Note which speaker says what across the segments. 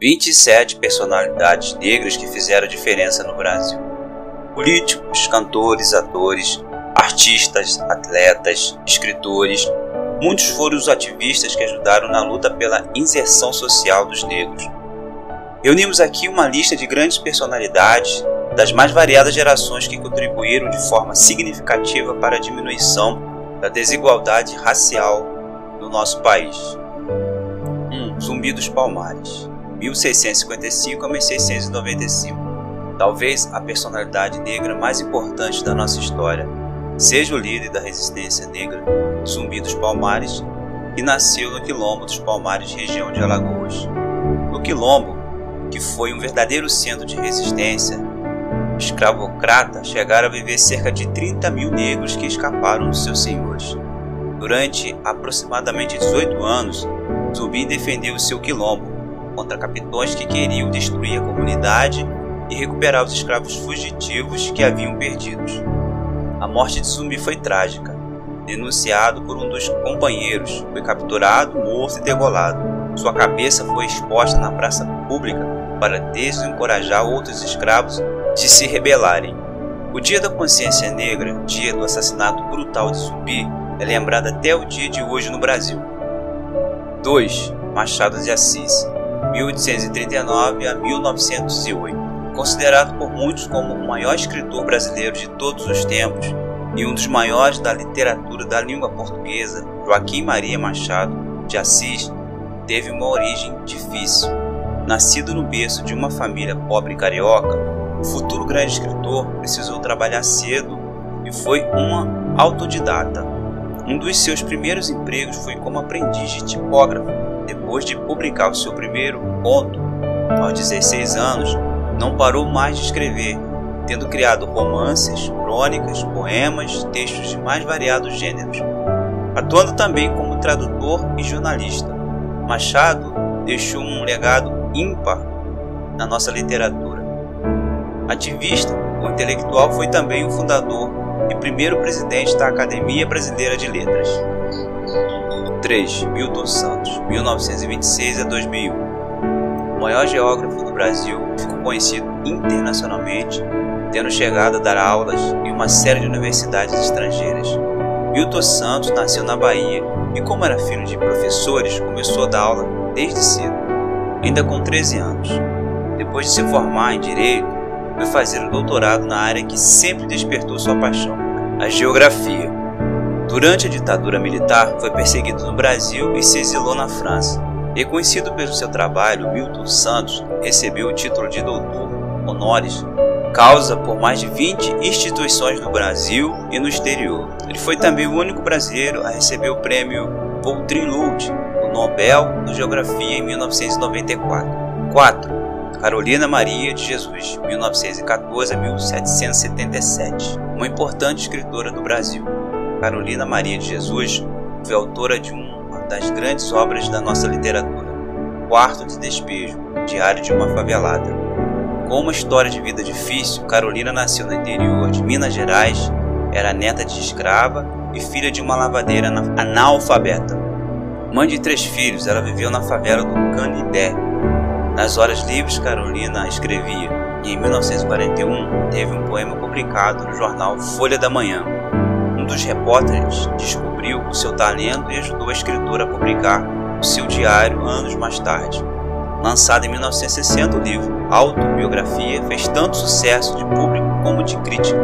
Speaker 1: 27 personalidades negras que fizeram diferença no Brasil. Políticos, cantores, atores, artistas, atletas, escritores, muitos foram os ativistas que ajudaram na luta pela inserção social dos negros. Reunimos aqui uma lista de grandes personalidades das mais variadas gerações que contribuíram de forma significativa para a diminuição da desigualdade racial no nosso país. 1. Um, Zumbi dos Palmares 1655 a 1695. Talvez a personalidade negra mais importante da nossa história seja o líder da resistência negra Zumbi dos Palmares, que nasceu no Quilombo dos Palmares, região de Alagoas. No Quilombo, que foi um verdadeiro centro de resistência, escravocrata chegaram a viver cerca de 30 mil negros que escaparam dos seus senhores. Durante aproximadamente 18 anos, Zumbi defendeu seu quilombo contra capitões que queriam destruir a comunidade e recuperar os escravos fugitivos que haviam perdidos. A morte de Zumbi foi trágica. Denunciado por um dos companheiros, foi capturado, morto e degolado. Sua cabeça foi exposta na praça pública para desencorajar outros escravos de se rebelarem. O Dia da Consciência Negra, dia do assassinato brutal de Zumbi, é lembrado até o dia de hoje no Brasil. 2. Machado de Assis 1839 a 1908. Considerado por muitos como o maior escritor brasileiro de todos os tempos e um dos maiores da literatura da língua portuguesa, Joaquim Maria Machado de Assis teve uma origem difícil. Nascido no berço de uma família pobre carioca, o futuro grande escritor precisou trabalhar cedo e foi uma autodidata. Um dos seus primeiros empregos foi como aprendiz de tipógrafo depois de publicar o seu primeiro conto, aos 16 anos, não parou mais de escrever, tendo criado romances, crônicas, poemas, textos de mais variados gêneros, atuando também como tradutor e jornalista. Machado deixou um legado ímpar na nossa literatura. Ativista, o intelectual foi também o fundador e primeiro presidente da Academia Brasileira de Letras. 3. Milton Santos, 1926 a 2001. O maior geógrafo do Brasil, ficou conhecido internacionalmente, tendo chegado a dar aulas em uma série de universidades estrangeiras. Milton Santos nasceu na Bahia e, como era filho de professores, começou a dar aula desde cedo, ainda com 13 anos. Depois de se formar em Direito, foi fazer o doutorado na área que sempre despertou sua paixão, a geografia. Durante a ditadura militar, foi perseguido no Brasil e se exilou na França. Reconhecido pelo seu trabalho, Milton Santos recebeu o título de doutor honoris causa por mais de 20 instituições no Brasil e no exterior. Ele foi também o único brasileiro a receber o prêmio Vautrin Lund, o Nobel de Geografia em 1994. 4. Carolina Maria de Jesus, 1914 a 1777, uma importante escritora do Brasil. Carolina Maria de Jesus foi autora de uma das grandes obras da nossa literatura, Quarto de Despejo, Diário de uma Favelada. Com uma história de vida difícil, Carolina nasceu no interior de Minas Gerais, era neta de escrava e filha de uma lavadeira analfabeta. Mãe de três filhos, ela viveu na favela do Canindé. Nas horas livres, Carolina escrevia e em 1941 teve um poema publicado no jornal Folha da Manhã, dos repórteres descobriu o seu talento e ajudou a escritora a publicar o seu diário anos mais tarde. Lançado em 1960, o livro Autobiografia fez tanto sucesso de público como de crítica.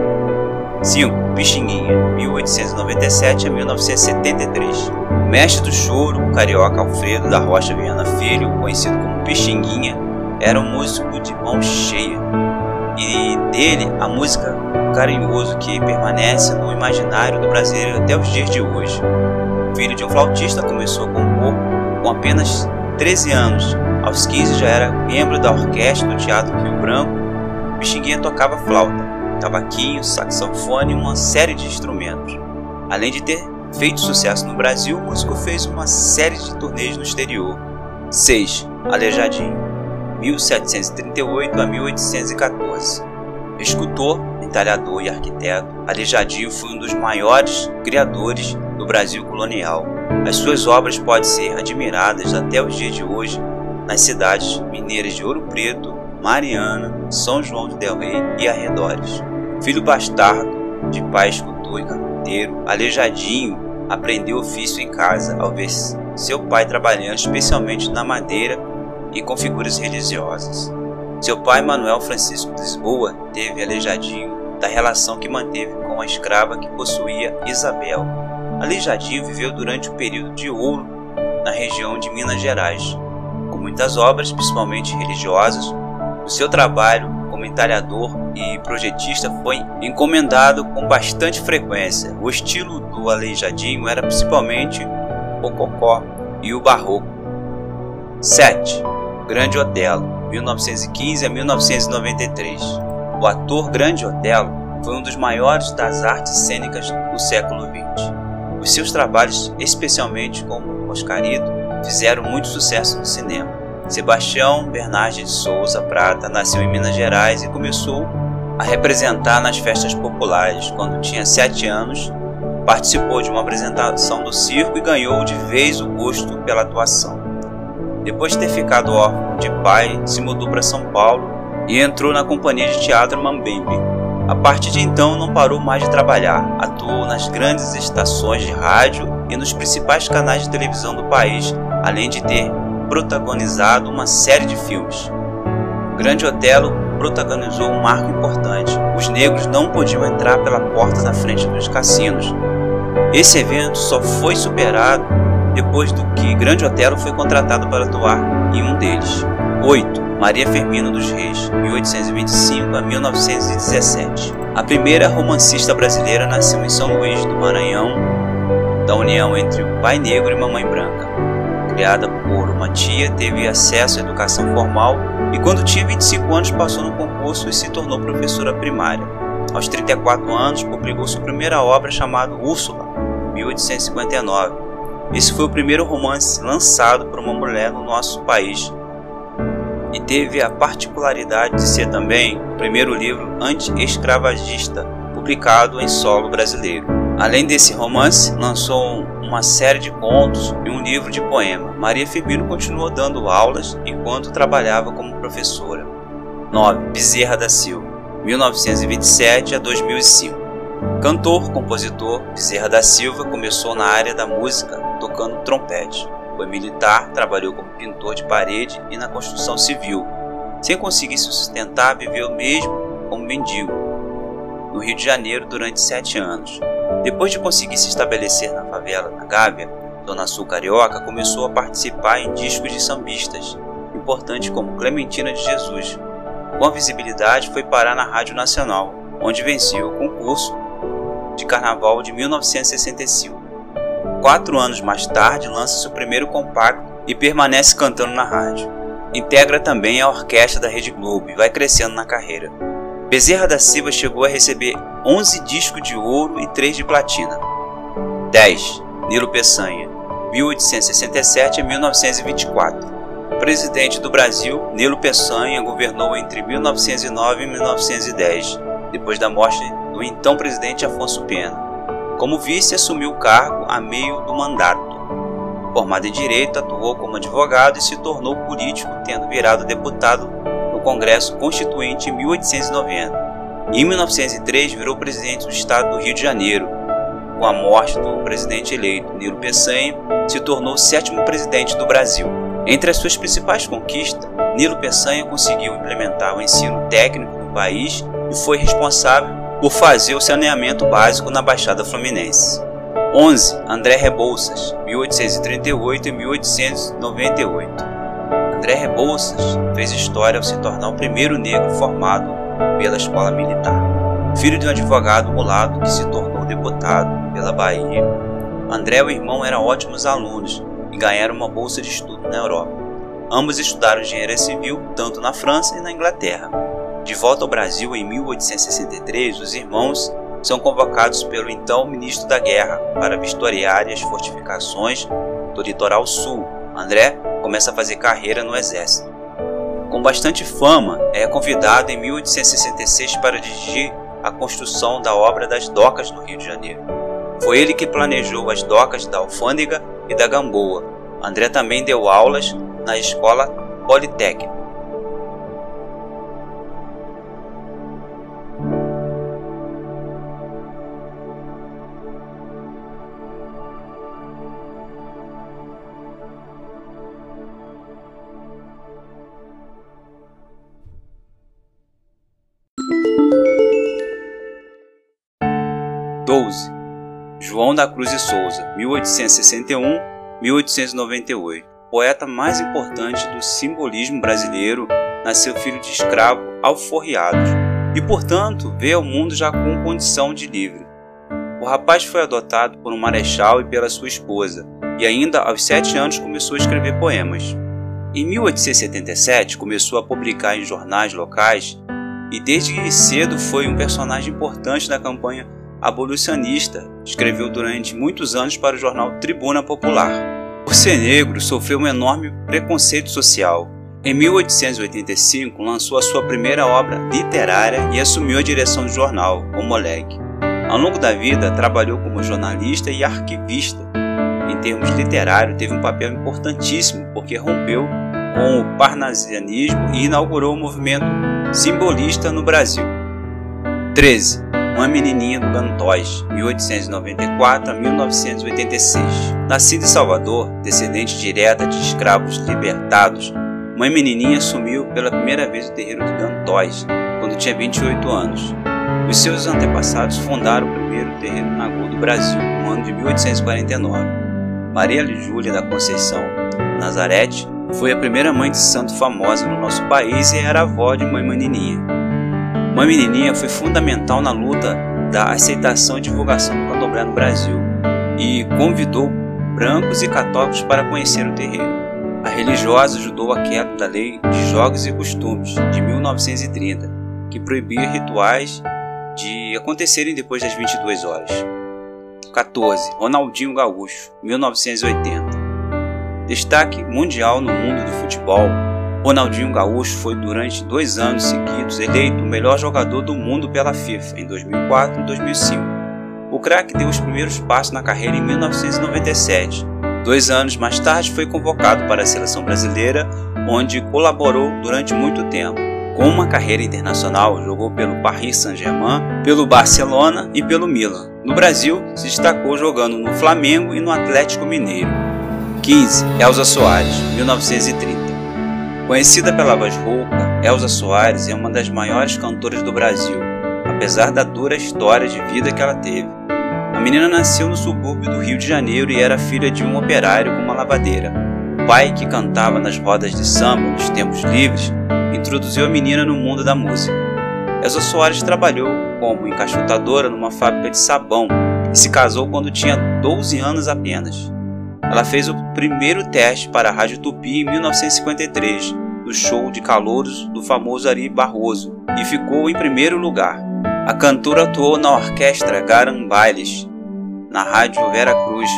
Speaker 1: 5. Pixinguinha, 1897 a 1973. Mestre do choro, o carioca Alfredo da Rocha Viana Filho, conhecido como Pixinguinha, era um músico de mão cheia. E dele, a música carinhoso que permanece no imaginário do brasileiro até os dias de hoje. Filho de um flautista, começou a compor com apenas 13 anos. Aos 15 já era membro da orquestra do Teatro Rio Branco. Bexiguinha tocava flauta, cavaquinho, saxofone e uma série de instrumentos. Além de ter feito sucesso no Brasil, o músico fez uma série de turnês no exterior. 6. Aleijadinho, 1738 a 1814. Escultor, entalhador e arquiteto, Aleijadinho foi um dos maiores criadores do Brasil colonial. As suas obras podem ser admiradas até os dias de hoje nas cidades mineiras de Ouro Preto, Mariana, São João de Del Rey e arredores. Filho bastardo de pai escultor e carpinteiro, aleijadinho, aprendeu ofício em casa ao ver seu pai trabalhando especialmente na madeira e com figuras religiosas. Seu pai, Manuel Francisco de Lisboa, teve aleijadinho da relação que manteve com a escrava que possuía Isabel. Aleijadinho viveu durante o período de ouro na região de Minas Gerais, com muitas obras, principalmente religiosas. O seu trabalho como entalhador e projetista foi encomendado com bastante frequência. O estilo do Aleijadinho era principalmente o cocó e o barroco. 7. Grande Otelo, 1915 a 1993. O ator Grande Otelo foi um dos maiores das artes cênicas do século XX. Os seus trabalhos, especialmente como Oscarito, fizeram muito sucesso no cinema. Sebastião Bernardes de Souza Prata nasceu em Minas Gerais e começou a representar nas festas populares. Quando tinha sete anos, participou de uma apresentação do circo e ganhou de vez o gosto pela atuação. Depois de ter ficado órfão de pai, se mudou para São Paulo e entrou na companhia de teatro Mambembe. A partir de então não parou mais de trabalhar, atuou nas grandes estações de rádio e nos principais canais de televisão do país, além de ter protagonizado uma série de filmes. O Grande Otelo protagonizou um marco importante. Os negros não podiam entrar pela porta da frente dos cassinos. Esse evento só foi superado depois do que Grande Otelo foi contratado para atuar em um deles. 8. Maria Firmina dos Reis, 1825 a 1917. A primeira romancista brasileira nasceu em São Luís do Maranhão, da união entre o pai negro e mamãe branca. Criada por uma tia, teve acesso à educação formal e, quando tinha 25 anos, passou no concurso e se tornou professora primária. Aos 34 anos, publicou sua primeira obra chamada Úrsula, 1859 esse foi o primeiro romance lançado por uma mulher no nosso país e teve a particularidade de ser também o primeiro livro anti-escravagista publicado em solo brasileiro. Além desse romance, lançou uma série de contos e um livro de poema. Maria Firmino continuou dando aulas enquanto trabalhava como professora. 9. Bezerra da Silva, 1927 a 2005. Cantor, compositor, Bezerra da Silva começou na área da música tocando trompete. Foi militar, trabalhou como pintor de parede e na construção civil. Sem conseguir se sustentar, viveu mesmo como mendigo no Rio de Janeiro durante sete anos. Depois de conseguir se estabelecer na favela da Gávea, Dona Sul Carioca começou a participar em discos de sambistas, importantes como Clementina de Jesus. Com a visibilidade, foi parar na Rádio Nacional, onde venceu o concurso de Carnaval de 1965. Quatro anos mais tarde, lança seu primeiro compacto e permanece cantando na rádio. Integra também a orquestra da Rede Globo e vai crescendo na carreira. Bezerra da Silva chegou a receber 11 discos de ouro e 3 de platina. 10. Nilo Peçanha, 1867 a 1924. Presidente do Brasil, Nilo Peçanha governou entre 1909 e 1910, depois da morte do então presidente Afonso Pena. Como vice, assumiu o cargo a meio do mandato. Formado em direito, atuou como advogado e se tornou político, tendo virado deputado no Congresso Constituinte em 1890. Em 1903, virou presidente do estado do Rio de Janeiro. Com a morte do presidente eleito Nilo Peçanha, se tornou o sétimo presidente do Brasil. Entre as suas principais conquistas, Nilo Peçanha conseguiu implementar o ensino técnico no país e foi responsável por fazer o saneamento básico na Baixada Fluminense. 11. André Rebouças, 1838 e 1898. André Rebouças fez história ao se tornar o primeiro negro formado pela escola militar. Filho de um advogado mulato que se tornou deputado pela Bahia, André e o irmão eram ótimos alunos e ganharam uma bolsa de estudo na Europa. Ambos estudaram engenharia civil tanto na França e na Inglaterra. De volta ao Brasil em 1863, os irmãos são convocados pelo então ministro da Guerra para vistoriar as fortificações do litoral sul. André começa a fazer carreira no exército. Com bastante fama, é convidado em 1866 para dirigir a construção da obra das docas no Rio de Janeiro. Foi ele que planejou as docas da Alfândega e da Gamboa. André também deu aulas na escola Politécnico. João da Cruz e Souza, 1861-1898. Poeta mais importante do simbolismo brasileiro, nasceu filho de escravo alforriados e, portanto, veio ao mundo já com condição de livre. O rapaz foi adotado por um marechal e pela sua esposa, e ainda aos sete anos começou a escrever poemas. Em 1877 começou a publicar em jornais locais e desde cedo foi um personagem importante da campanha abolicionista, escreveu durante muitos anos para o jornal Tribuna Popular. Por ser negro, sofreu um enorme preconceito social. Em 1885, lançou a sua primeira obra literária e assumiu a direção do jornal, o Moleque. Ao longo da vida, trabalhou como jornalista e arquivista. Em termos literários, teve um papel importantíssimo porque rompeu com o parnasianismo e inaugurou o movimento simbolista no Brasil. 13. Uma Menininha do Gantóis, 1894 a 1986. Nascida em Salvador, descendente direta de escravos libertados, Mãe Menininha assumiu pela primeira vez o terreiro de Gantóis, quando tinha 28 anos. Os seus antepassados fundaram o primeiro terreiro Nagô do Brasil, no ano de 1849. Maria Júlia da Conceição Nazarete foi a primeira mãe de santo famosa no nosso país e era avó de Mãe Menininha. Mãe Menininha foi fundamental na luta da aceitação e divulgação do candomblé no Brasil e convidou brancos e católicos para conhecer o terreiro. A religiosa ajudou a queda da Lei de Jogos e Costumes de 1930, que proibia rituais de acontecerem depois das 22 horas. 14. Ronaldinho Gaúcho, 1980. Destaque mundial no mundo do futebol, Ronaldinho Gaúcho foi durante dois anos seguidos eleito o melhor jogador do mundo pela FIFA em 2004 e 2005. O craque deu os primeiros passos na carreira em 1997. Dois anos mais tarde foi convocado para a seleção brasileira, onde colaborou durante muito tempo. Com uma carreira internacional, jogou pelo Paris Saint-Germain, pelo Barcelona e pelo Milan. No Brasil, se destacou jogando no Flamengo e no Atlético Mineiro. 15. Elza Soares, 1930. Conhecida pela voz rouca, Elza Soares é uma das maiores cantoras do Brasil, apesar da dura história de vida que ela teve. A menina nasceu no subúrbio do Rio de Janeiro e era filha de um operário com uma lavadeira. O pai, que cantava nas rodas de samba nos tempos livres, introduziu a menina no mundo da música. Elza Soares trabalhou como encaixotadora numa fábrica de sabão e se casou quando tinha 12 anos apenas. Ela fez o primeiro teste para a Rádio Tupi em 1953, no show de calouros do famoso Ari Barroso, e ficou em primeiro lugar. A cantora atuou na orquestra Garambailes, na Rádio Vera Cruz,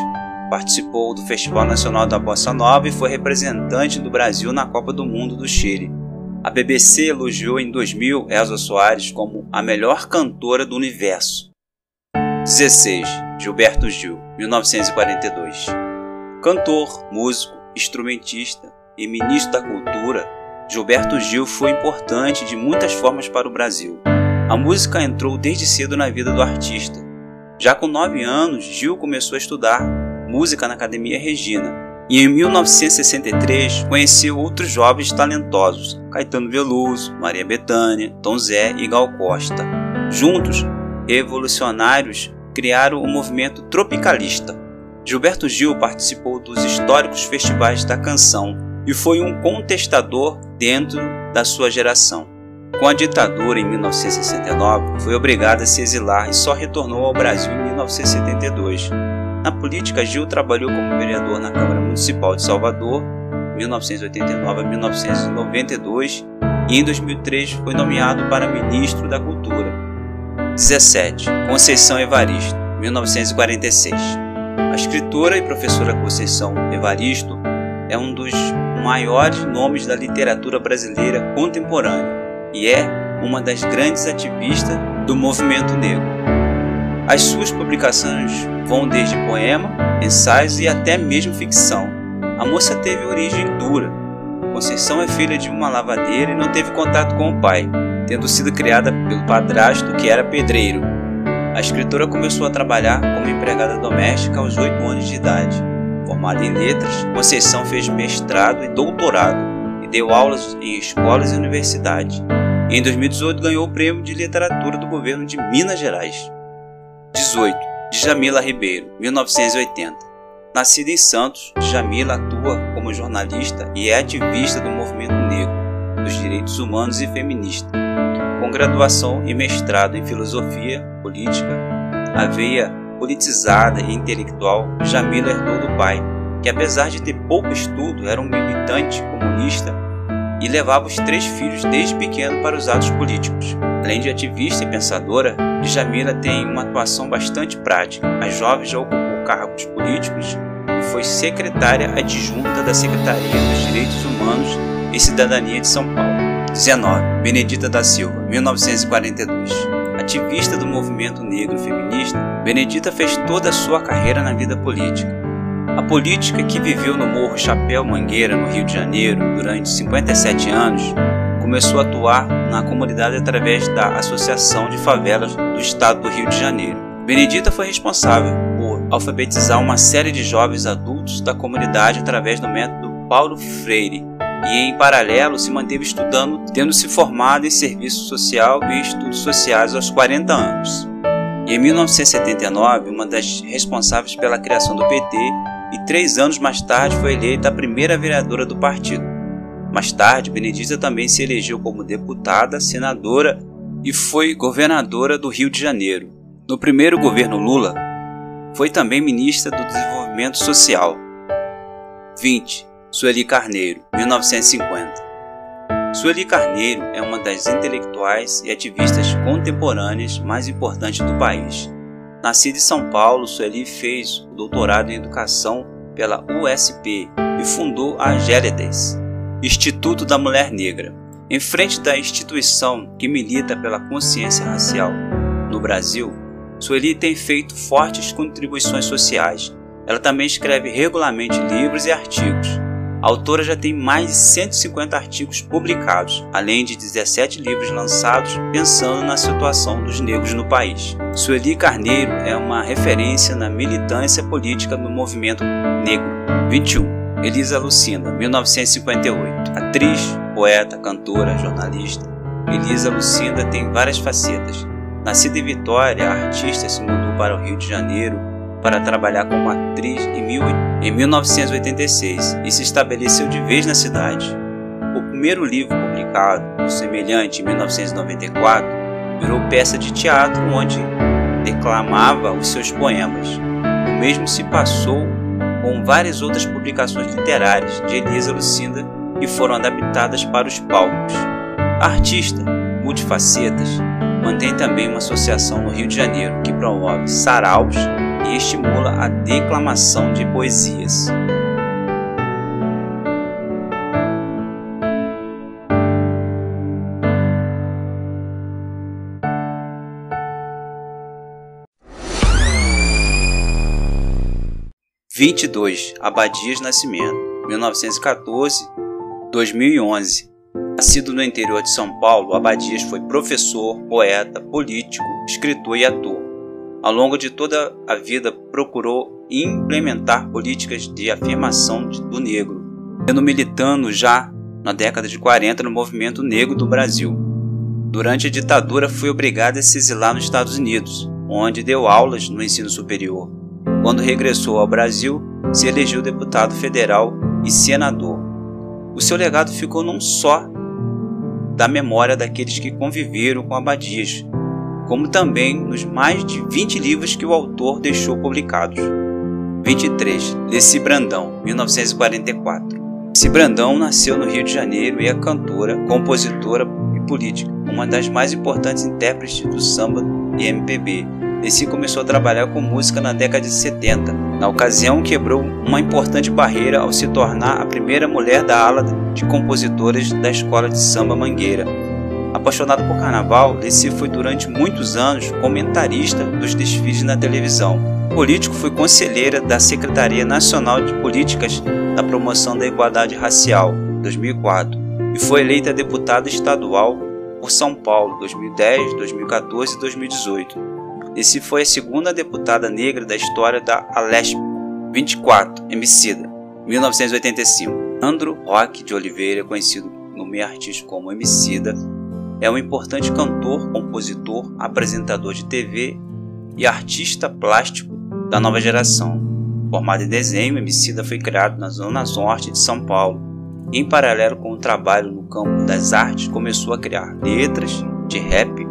Speaker 1: participou do Festival Nacional da Bossa Nova e foi representante do Brasil na Copa do Mundo do Chile. A BBC elogiou em 2000 Elza Soares como a melhor cantora do universo. 16. Gilberto Gil, 1942. Cantor, músico, instrumentista e ministro da Cultura, Gilberto Gil foi importante de muitas formas para o Brasil. A música entrou desde cedo na vida do artista. Já com nove anos, Gil começou a estudar música na Academia Regina e em 1963 conheceu outros jovens talentosos, Caetano Veloso, Maria Bethânia, Tom Zé e Gal Costa. Juntos, revolucionários criaram o movimento tropicalista, Gilberto Gil participou dos históricos festivais da canção e foi um contestador dentro da sua geração. Com a ditadura em 1969, foi obrigado a se exilar e só retornou ao Brasil em 1972. Na política, Gil trabalhou como vereador na Câmara Municipal de Salvador, 1989 a 1992, e em 2003 foi nomeado para ministro da Cultura. 17. Conceição Evaristo, 1946. A escritora e professora Conceição Evaristo é um dos maiores nomes da literatura brasileira contemporânea e é uma das grandes ativistas do movimento negro. As suas publicações vão desde poema, ensaios e até mesmo ficção. A moça teve origem dura. Conceição é filha de uma lavadeira e não teve contato com o pai, tendo sido criada pelo padrasto que era pedreiro. A escritora começou a trabalhar como empregada doméstica aos 8 anos de idade. Formada em letras, Conceição fez mestrado e doutorado e deu aulas em escolas e universidades. Em 2018 ganhou o prêmio de literatura do governo de Minas Gerais. 18. Djamila Ribeiro, 1980. Nascida em Santos, Djamila atua como jornalista e é ativista do movimento negro, dos direitos humanos e feminista. Com graduação e mestrado em filosofia política, a veia politizada e intelectual, Jamila herdou do pai, que apesar de ter pouco estudo, era um militante comunista e levava os três filhos desde pequeno para os atos políticos. Além de ativista e pensadora, Djamila tem uma atuação bastante prática. A jovem já ocupou cargos políticos e foi secretária adjunta da Secretaria dos Direitos Humanos e Cidadania de São Paulo. 19. Benedita da Silva, 1942. Ativista do movimento negro feminista, Benedita fez toda a sua carreira na vida política. A política que viveu no Morro Chapéu Mangueira, no Rio de Janeiro, durante 57 anos, começou a atuar na comunidade através da Associação de Favelas do Estado do Rio de Janeiro. Benedita foi responsável por alfabetizar uma série de jovens adultos da comunidade através do método Paulo Freire, e, em paralelo, se manteve estudando, tendo se formado em serviço social e estudos sociais aos 40 anos. E em 1979, uma das responsáveis pela criação do PT, e três anos mais tarde foi eleita a primeira vereadora do partido. Mais tarde, Benedita também se elegeu como deputada, senadora e foi governadora do Rio de Janeiro. No primeiro governo Lula, foi também ministra do Desenvolvimento Social. 20. Sueli Carneiro, 1950. Sueli Carneiro é uma das intelectuais e ativistas contemporâneas mais importantes do país. Nascida em São Paulo, Sueli fez o doutorado em Educação pela USP e fundou a Gélides, Instituto da Mulher Negra. Em frente da instituição que milita pela consciência racial no Brasil, Sueli tem feito fortes contribuições sociais. Ela também escreve regularmente livros e artigos a autora já tem mais de 150 artigos publicados, além de 17 livros lançados pensando na situação dos negros no país. Sueli Carneiro é uma referência na militância política do movimento negro. 21. Elisa Lucinda, 1958. Atriz, poeta, cantora, jornalista. Elisa Lucinda tem várias facetas. Nascida em Vitória, a artista se mudou para o Rio de Janeiro para trabalhar como atriz em 1986 e se estabeleceu de vez na cidade. O primeiro livro publicado, o semelhante, em 1994, virou peça de teatro onde declamava os seus poemas. O mesmo se passou com várias outras publicações literárias de Elisa Lucinda que foram adaptadas para os palcos. Artista, multifacetas, mantém também uma associação no Rio de Janeiro que promove saraus e estimula a declamação de poesias. Vinte e dois Abadias Nascimento, 1914-2011. Nascido no interior de São Paulo, Abadias foi professor, poeta, político, escritor e ator. Ao longo de toda a vida, procurou implementar políticas de afirmação do negro, sendo militando já na década de 40 no movimento negro do Brasil. Durante a ditadura, foi obrigado a se exilar nos Estados Unidos, onde deu aulas no ensino superior. Quando regressou ao Brasil, se elegeu deputado federal e senador. O seu legado ficou não só da memória daqueles que conviveram com Abadias, como também nos mais de 20 livros que o autor deixou publicados. 23. Leci Brandão, 1944. Leci Brandão nasceu no Rio de Janeiro e é cantora, compositora e política, uma das mais importantes intérpretes do samba e MPB. Leci começou a trabalhar com música na década de 70. Na ocasião, quebrou uma importante barreira ao se tornar a primeira mulher da ala de compositoras da Escola de Samba Mangueira, Apaixonado por carnaval, Leci foi durante muitos anos comentarista dos desfiles na televisão. Político foi conselheira da Secretaria Nacional de Políticas da Promoção da Igualdade Racial. 2004 e foi eleita deputada estadual por São Paulo 2010, 2014 e 2018. Esse foi a segunda deputada negra da história da Alesp 24, Emicida, 1985. Andro Roque de Oliveira, conhecido no meio artístico como Emicida, é um importante cantor, compositor, apresentador de TV e artista plástico da nova geração. Formado em desenho, Emicida foi criado na zona norte de São Paulo. Em paralelo com o trabalho no campo das artes, começou a criar letras de rap,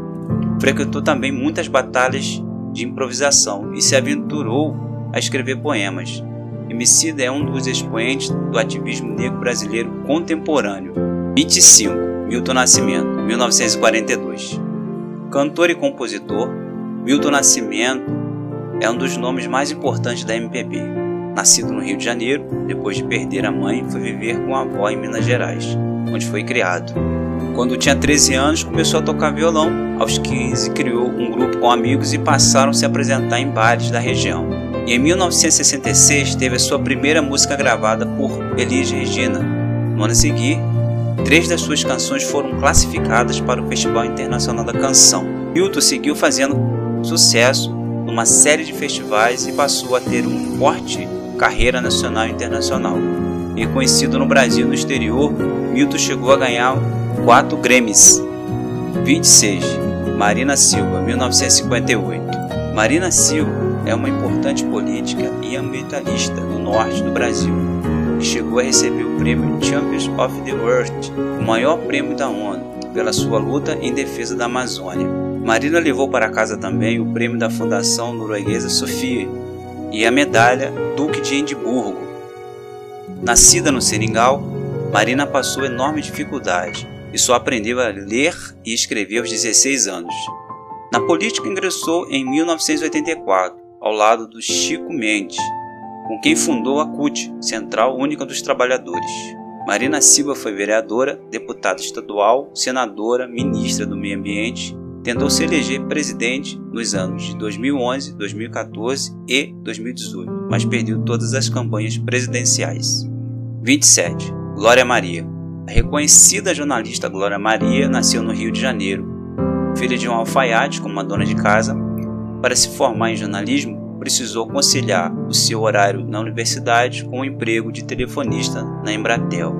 Speaker 1: frequentou também muitas batalhas de improvisação e se aventurou a escrever poemas. Emicida é um dos expoentes do ativismo negro brasileiro contemporâneo. 25. Milton Nascimento, 1942. Cantor e compositor, Milton Nascimento é um dos nomes mais importantes da MPB. Nascido no Rio de Janeiro, depois de perder a mãe, foi viver com a avó em Minas Gerais, onde foi criado. Quando tinha 13 anos, começou a tocar violão. Aos 15, criou um grupo com amigos e passaram a se apresentar em bares da região. E em 1966 teve a sua primeira música gravada por Elis Regina. No ano seguinte, três das suas canções foram classificadas para o Festival Internacional da Canção. Milton seguiu fazendo sucesso numa série de festivais e passou a ter uma forte carreira nacional e internacional. Reconhecido no Brasil e no exterior, Milton chegou a ganhar quatro Grammys. 26. Marina Silva, 1958. Marina Silva é uma importante política e ambientalista do norte do Brasil, que chegou a receber o prêmio Champions of the World, o maior prêmio da ONU, pela sua luta em defesa da Amazônia. Marina levou para casa também o prêmio da Fundação Norueguesa Sofia e a medalha Duque de Edimburgo. Nascida no Seringal, Marina passou enorme dificuldade e só aprendeu a ler e escrever aos 16 anos. Na política ingressou em 1984, ao lado do Chico Mendes, com quem fundou a CUT, Central Única dos Trabalhadores. Marina Silva foi vereadora, deputada estadual, senadora, ministra do Meio Ambiente tentou se eleger presidente nos anos de 2011, 2014 e 2018, mas perdeu todas as campanhas presidenciais. 27. Glória Maria. A reconhecida jornalista Glória Maria nasceu no Rio de Janeiro. Filha de um alfaiate como uma dona de casa, para se formar em jornalismo, precisou conciliar o seu horário na universidade com o emprego de telefonista na Embratel.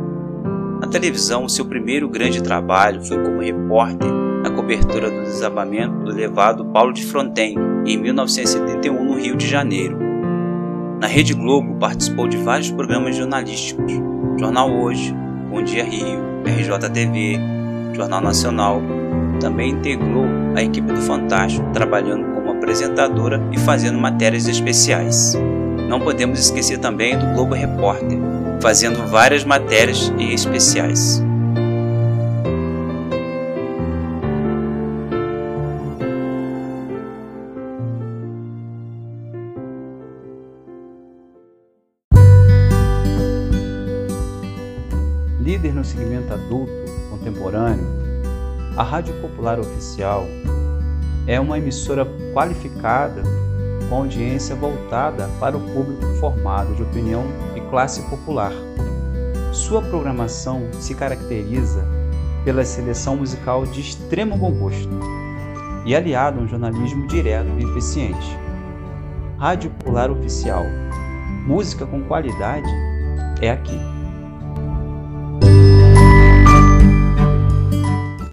Speaker 1: Na televisão, seu primeiro grande trabalho foi como repórter na cobertura do desabamento do elevado Paulo de Fronten, em 1971, no Rio de Janeiro. Na Rede Globo, participou de vários programas jornalísticos: Jornal Hoje, Bom Dia Rio, RJTV, Jornal Nacional. Também integrou a equipe do Fantástico, trabalhando apresentadora e fazendo matérias especiais. Não podemos esquecer também do Globo Repórter, fazendo várias matérias e especiais.
Speaker 2: líder no segmento adulto contemporâneo, a Rádio Popular Oficial é uma emissora qualificada com audiência voltada para o público formado de opinião e classe popular. Sua programação se caracteriza pela seleção musical de extremo bom gosto e aliado a um jornalismo direto e eficiente. Rádio Popular Oficial. Música com qualidade é aqui.